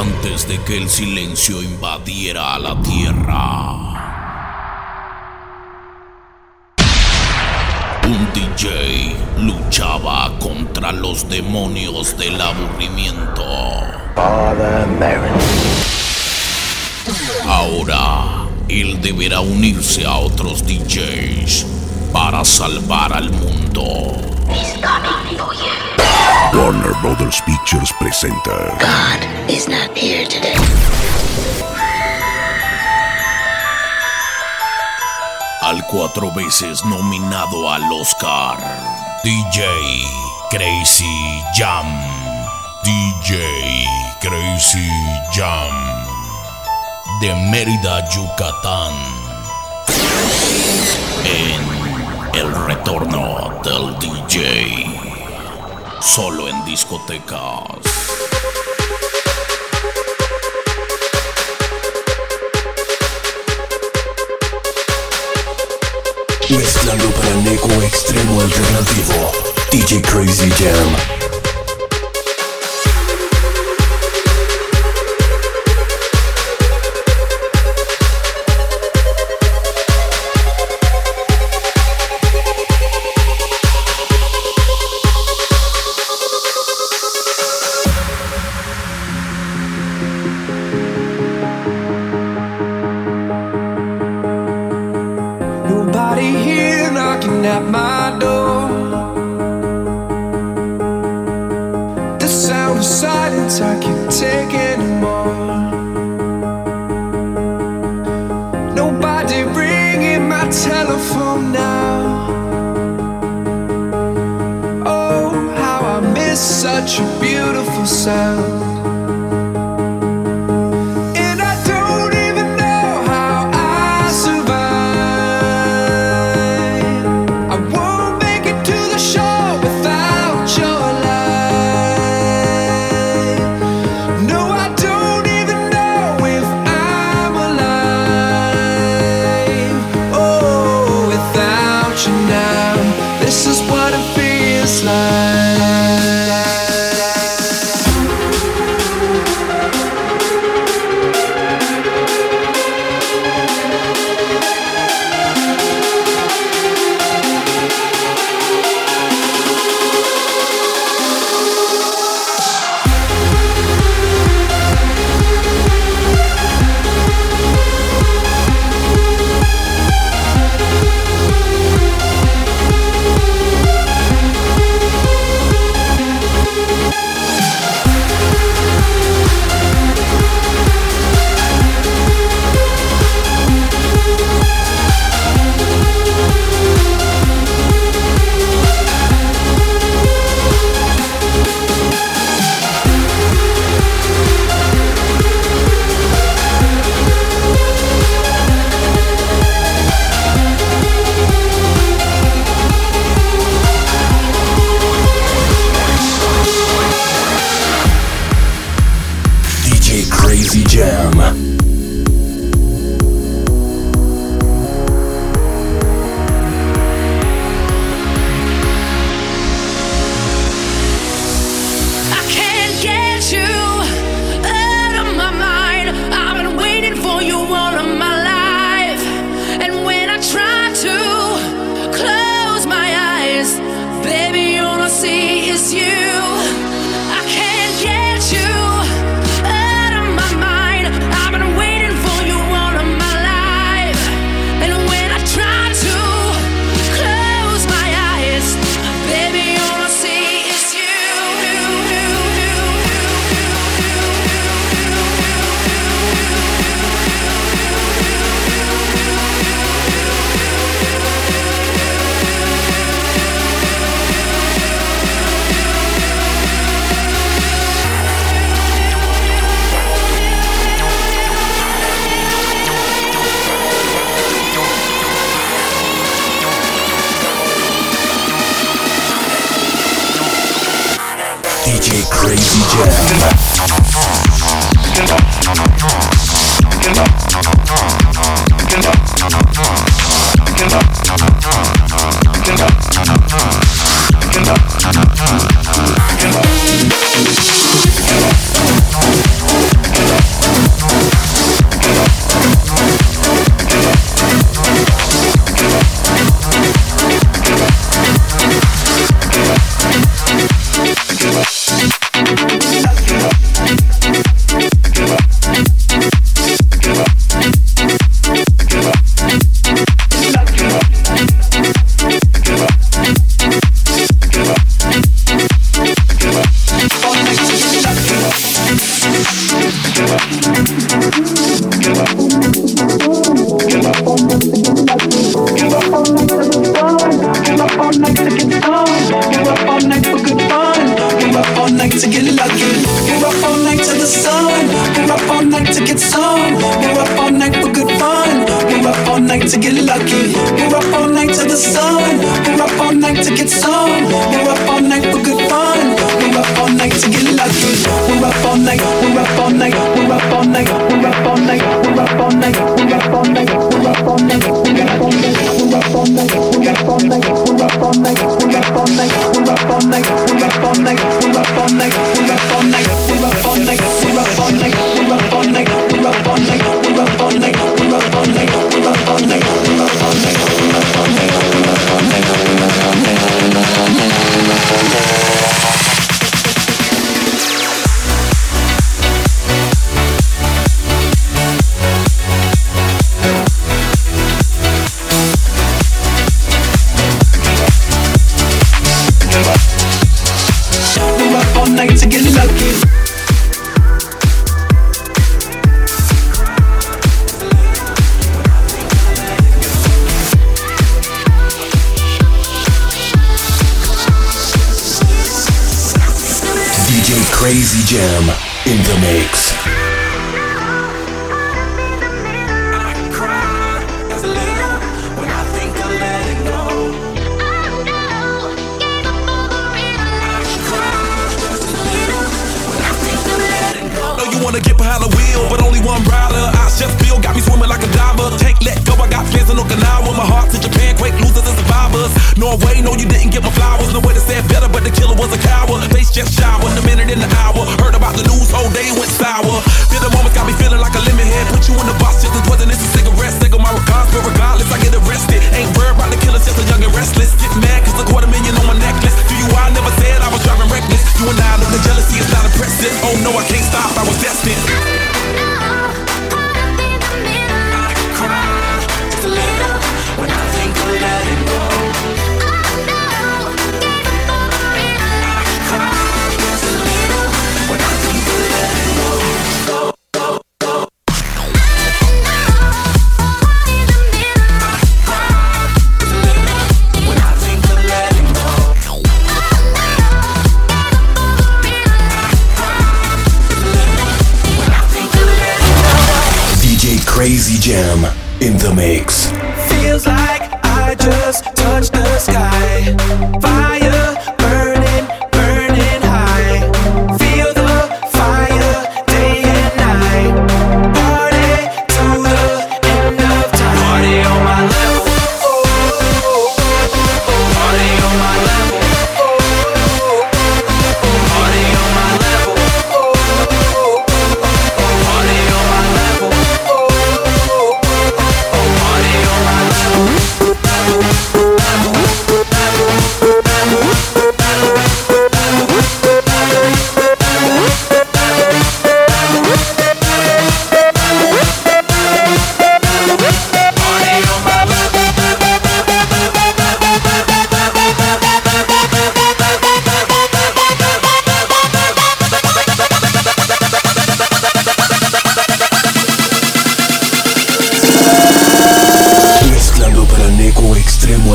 antes de que el silencio invadiera la tierra. Un DJ luchaba contra los demonios del aburrimiento. Ahora, él deberá unirse a otros DJs para salvar al mundo. Warner Brothers Pictures presenta God is not here today. Al cuatro veces nominado al Oscar, DJ Crazy Jam. DJ Crazy Jam. De Mérida, Yucatán. En El Retorno del DJ. Solo en discotecas. Mezclando para el eco extremo alternativo DJ Crazy Jam Nobody ringing my telephone now. Oh, how I miss such a beautiful sound. Crazy Jam just touch the sky.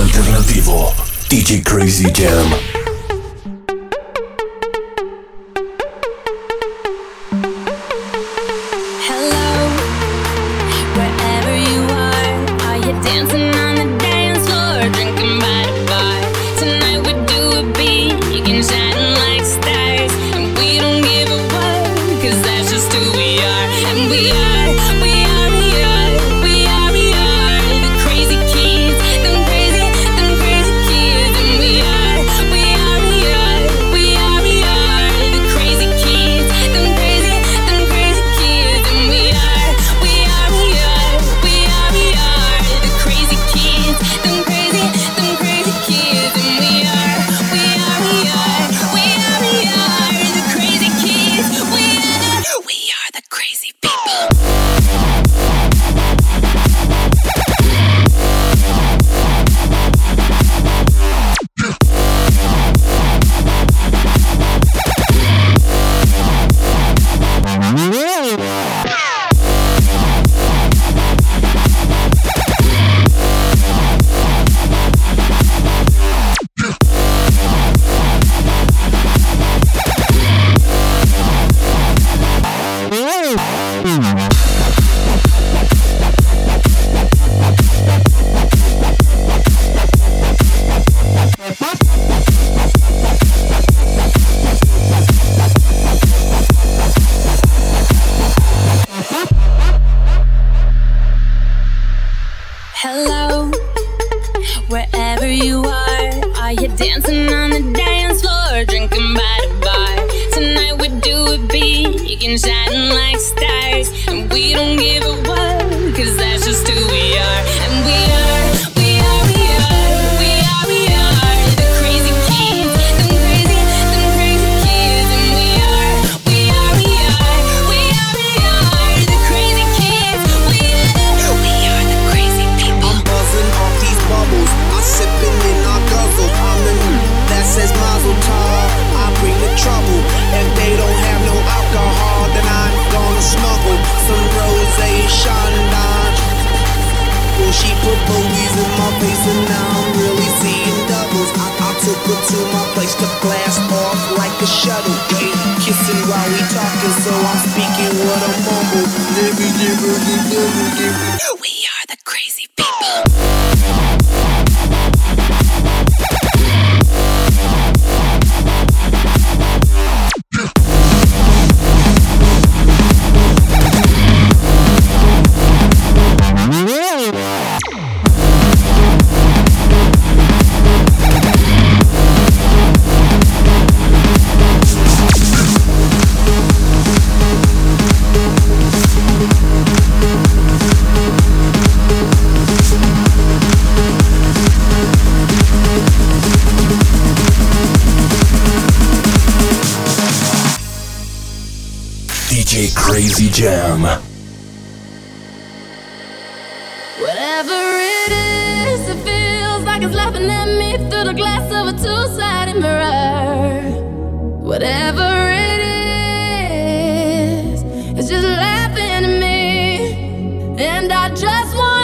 Alternativo. DJ Crazy Jam. Dancing on the dance floor, drinking by the bar. Tonight we do it big and shining like stars, and we don't give a and now I'm really seeing doubles. I, I took her to my place to blast off like a shuttle. Hey, kissing while we talking, so I'm speaking what I mumble. the nibby, give me. Jam. Whatever it is, it feels like it's laughing at me through the glass of a two sided mirror. Whatever it is, it's just laughing at me. And I just want.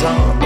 song.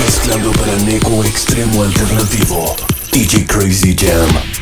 Mezclando para Neko Extremo Alternativo. DJ Crazy Jam.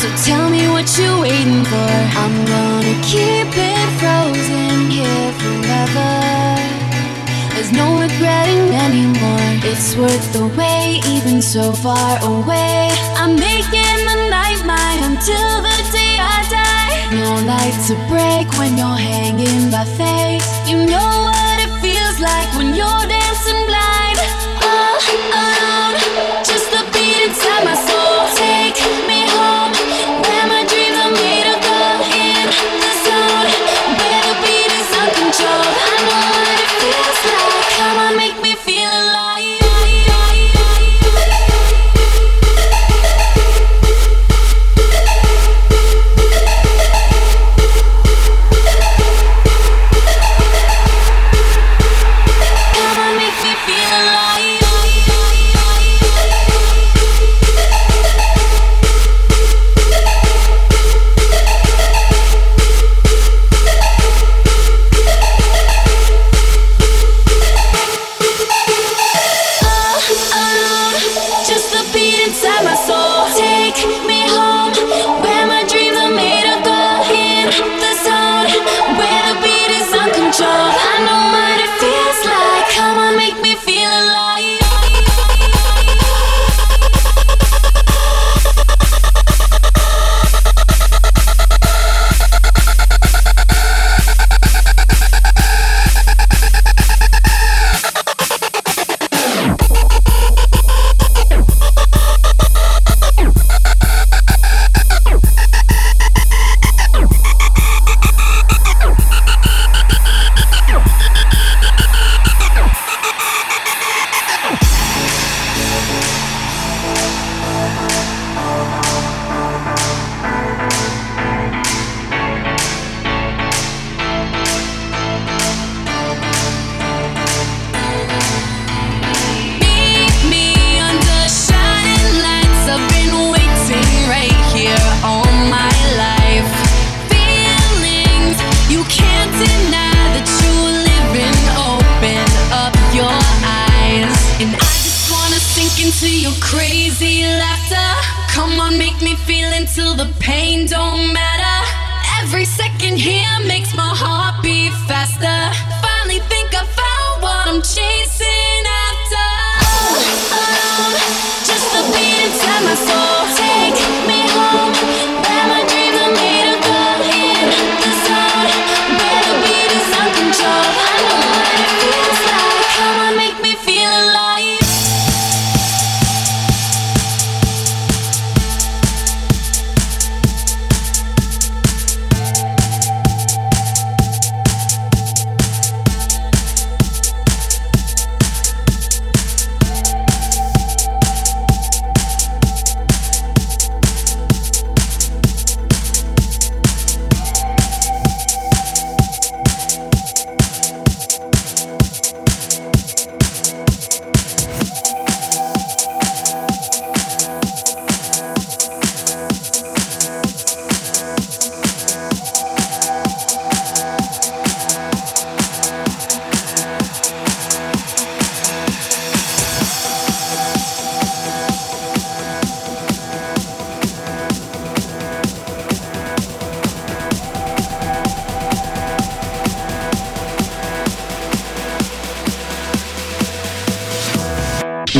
So tell me what you're waiting for. I'm gonna keep it frozen here forever. There's no regretting anymore. It's worth the wait, even so far away. I'm making the night mine until the day I die. No light to break when you're hanging by faith. You know what it feels like when you're.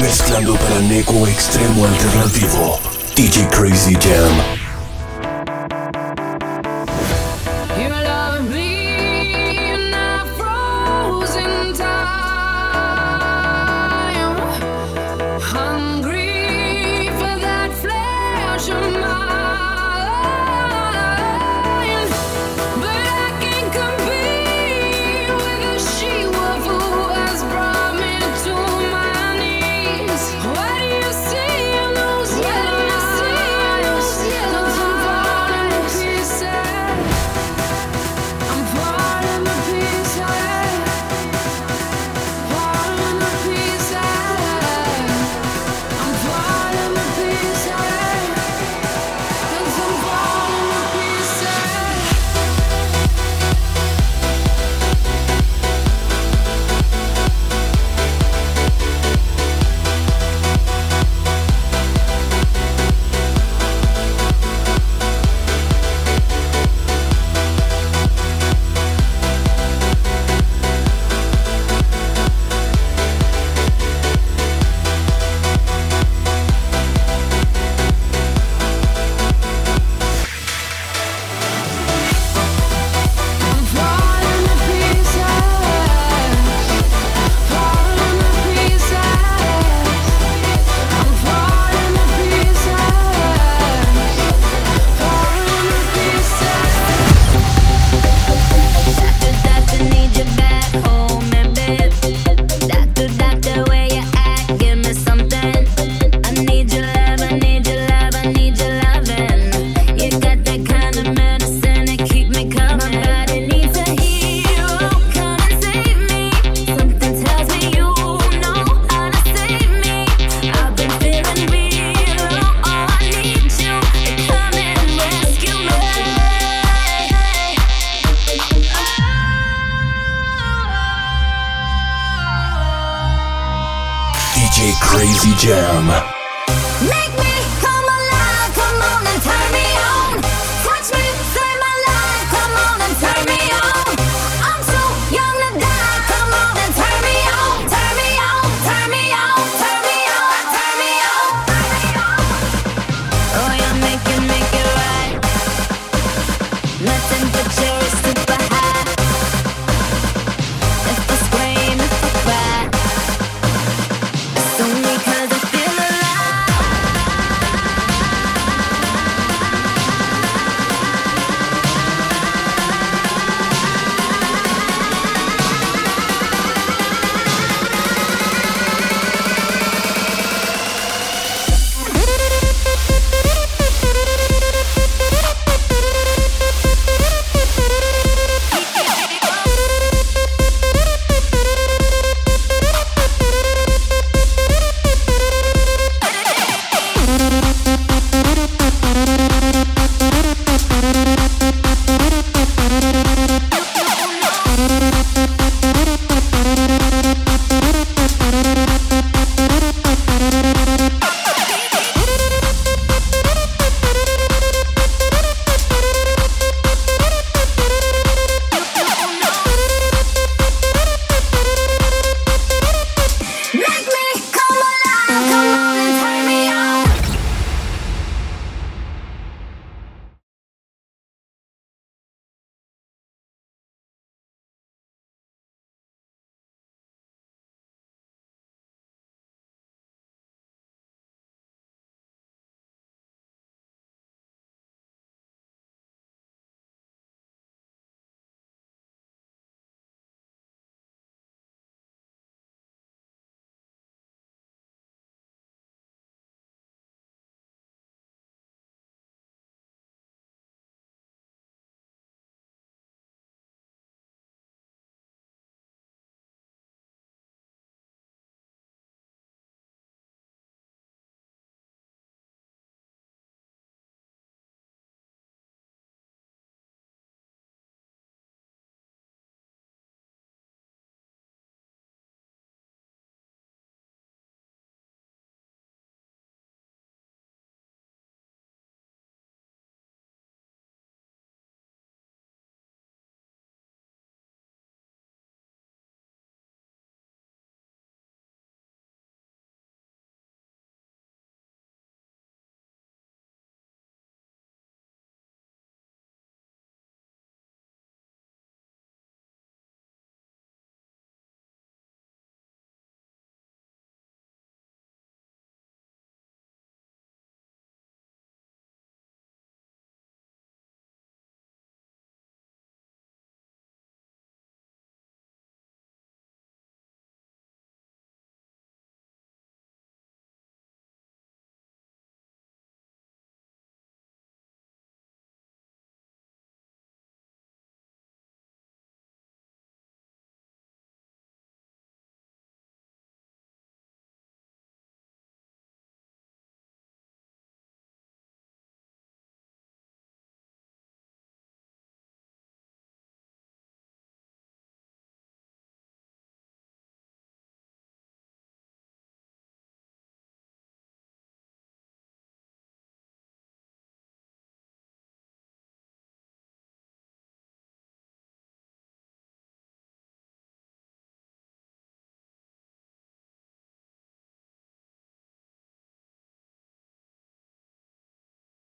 Mezclando para Neko Extremo Alternativo. DJ Crazy Jam.